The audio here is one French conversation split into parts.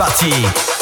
Party.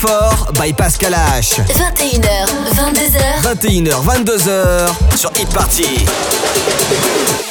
Before by Pascal H. 21h, 22h. 21h, 22h sur Hit Party.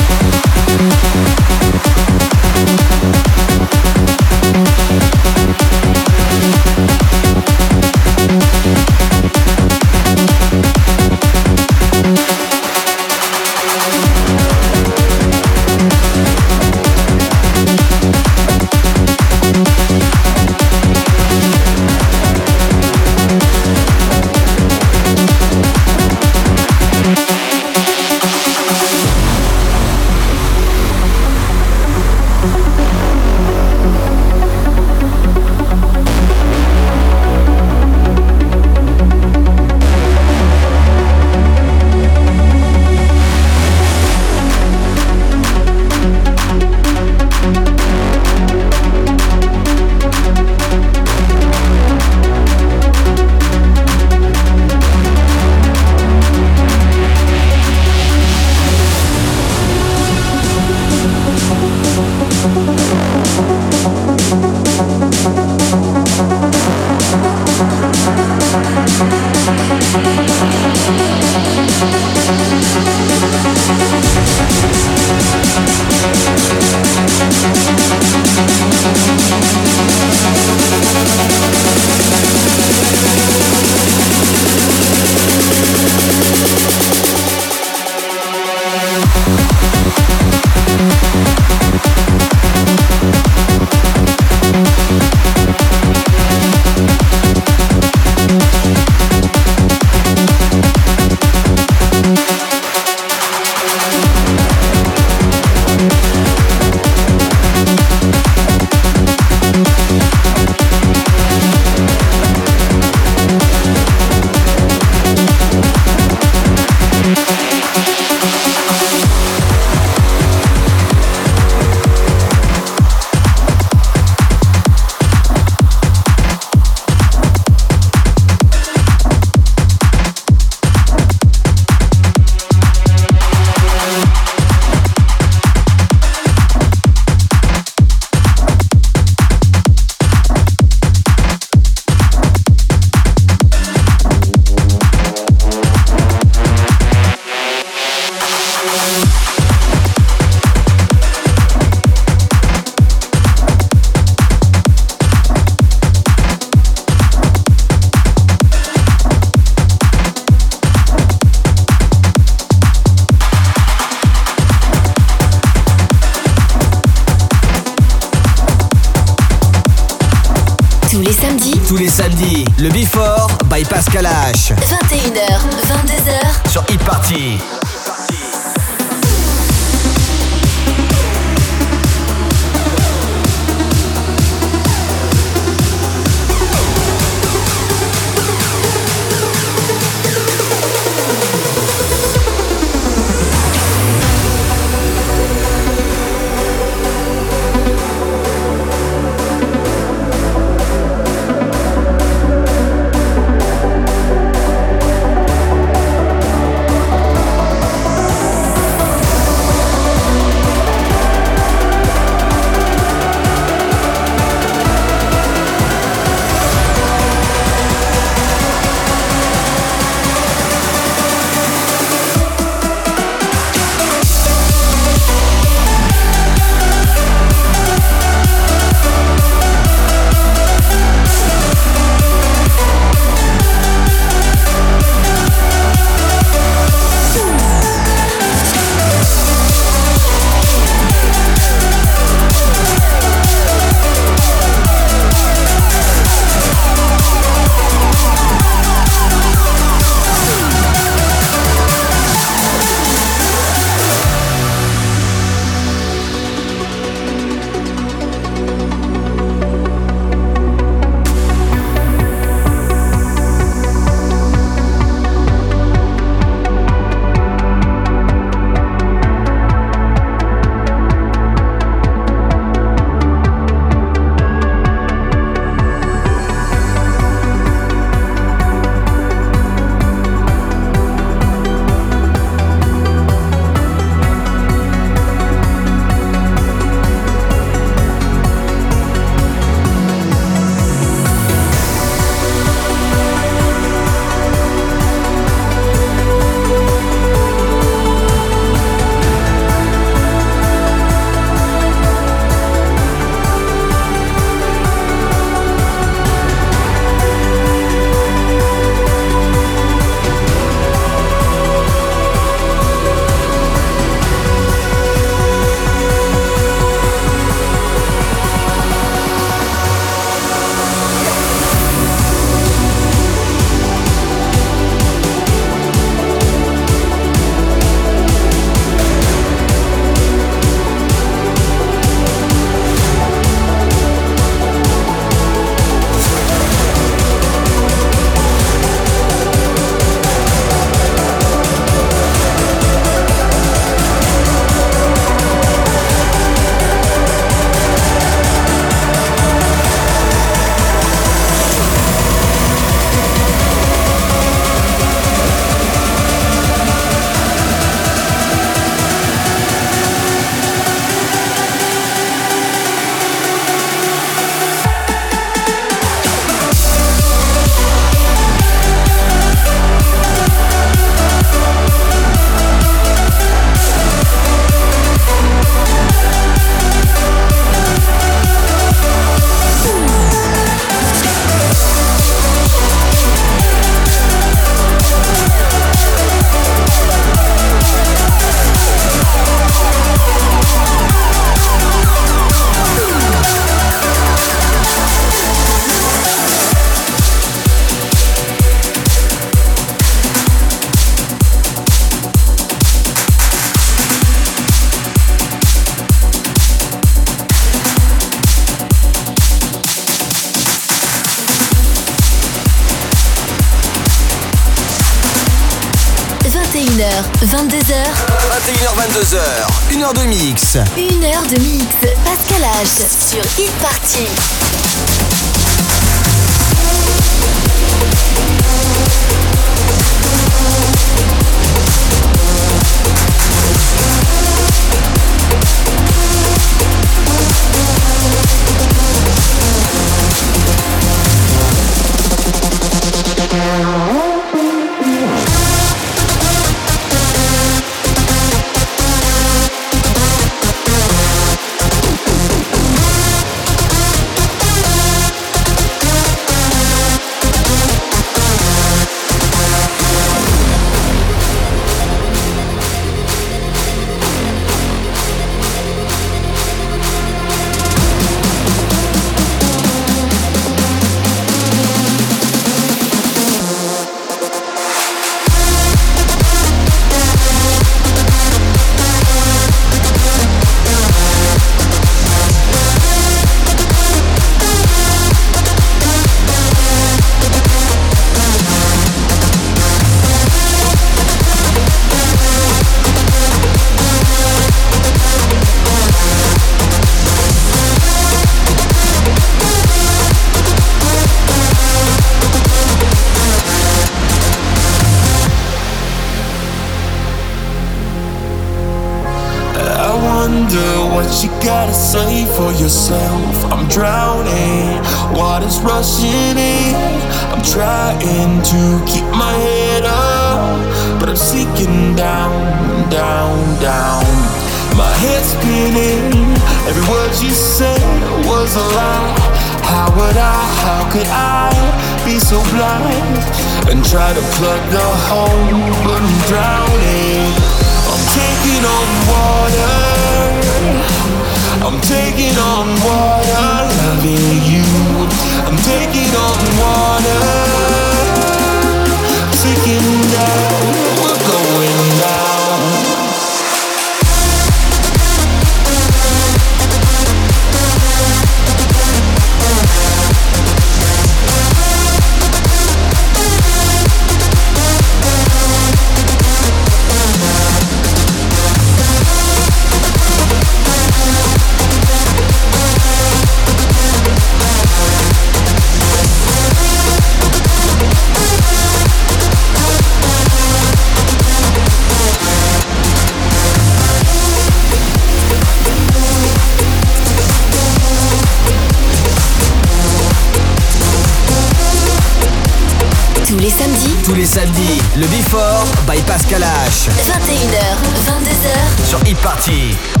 Le Before by Pascal H. 21h, 22h. Sur Hit Party.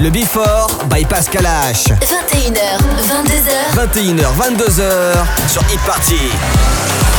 Le Before by Pascal H. 21h, 22h. 21h, 22h sur Hit Party.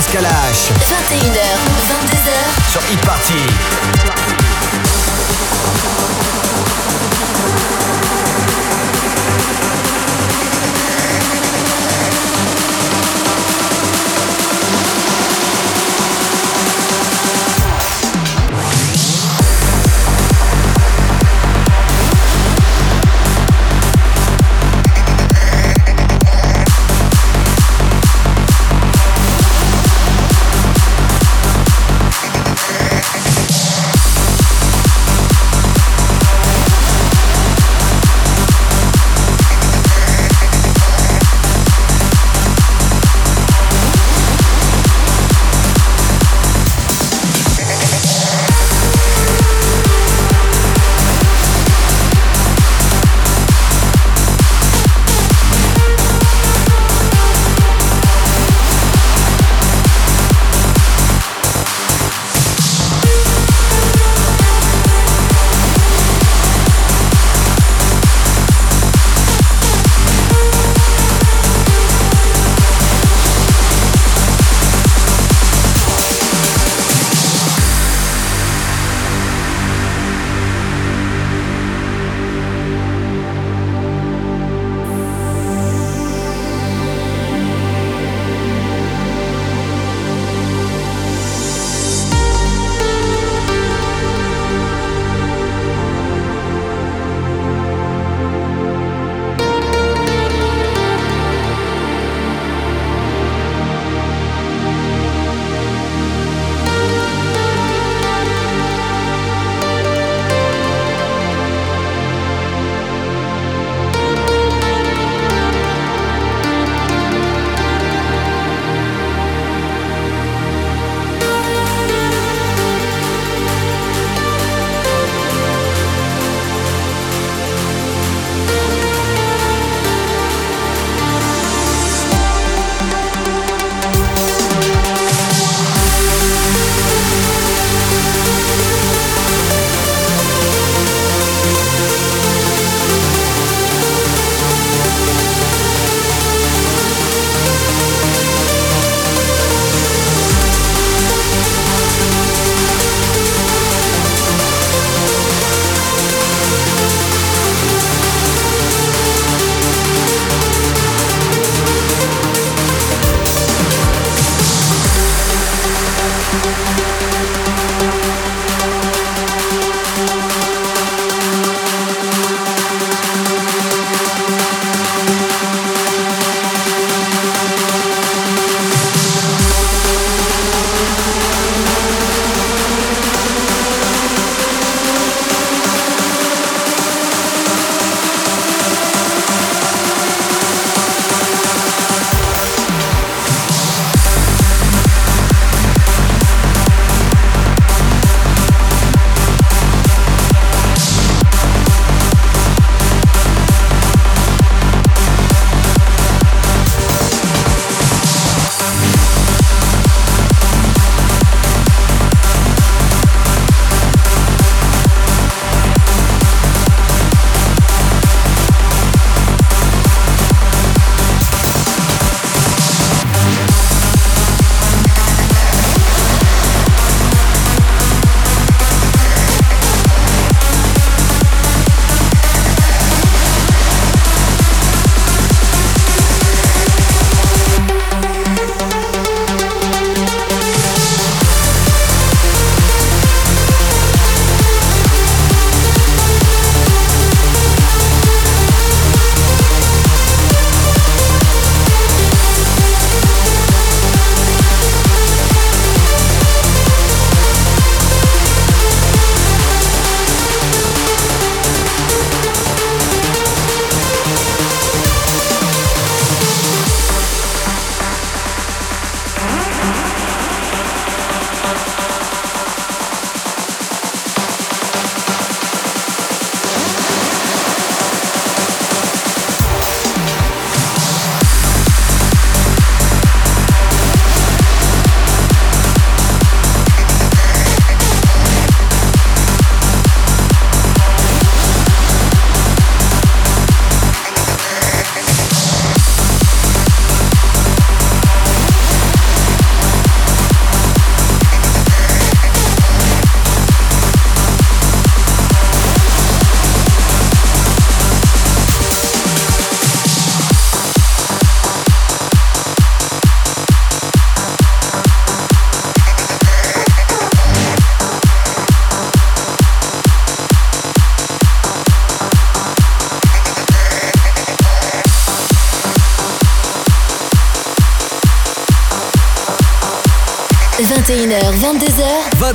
Pascal H. 21h,